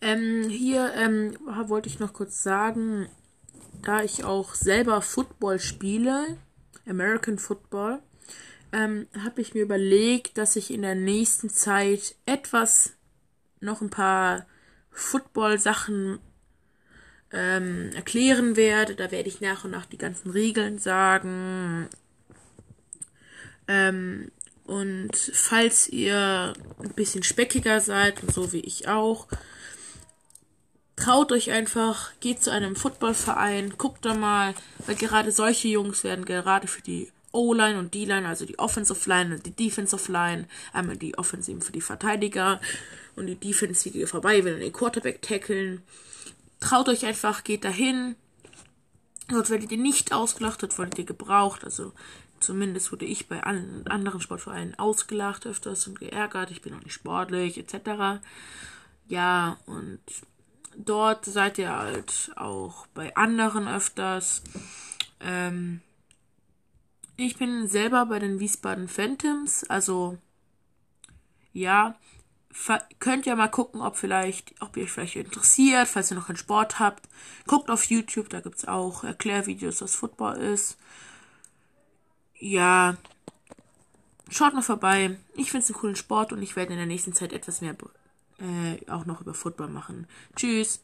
Ähm, hier ähm, wollte ich noch kurz sagen, da ich auch selber Football spiele, American Football, ähm, habe ich mir überlegt, dass ich in der nächsten Zeit etwas, noch ein paar Football-Sachen ähm, erklären werde. Da werde ich nach und nach die ganzen Regeln sagen. Ähm, und falls ihr ein bisschen speckiger seid, und so wie ich auch, traut euch einfach, geht zu einem Footballverein, guckt da mal, weil gerade solche Jungs werden gerade für die O-Line und D-Line, also die Offensive Line und die Defensive Line, einmal die Offensive für die Verteidiger und die Defensive vorbei, wenn den Quarterback tackeln. Traut euch einfach, geht dahin. Dort werdet ihr nicht ausgelacht, dort werdet ihr gebraucht. Also zumindest wurde ich bei allen anderen Sportvereinen ausgelacht öfters und geärgert. Ich bin auch nicht sportlich, etc. Ja, und dort seid ihr halt auch bei anderen öfters. Ähm, ich bin selber bei den Wiesbaden Phantoms, also ja, könnt ihr mal gucken, ob vielleicht, ob ihr euch vielleicht interessiert, falls ihr noch keinen Sport habt. Guckt auf YouTube, da gibt es auch Erklärvideos, was Football ist. Ja, schaut mal vorbei. Ich finde es einen coolen Sport und ich werde in der nächsten Zeit etwas mehr äh, auch noch über Football machen. Tschüss.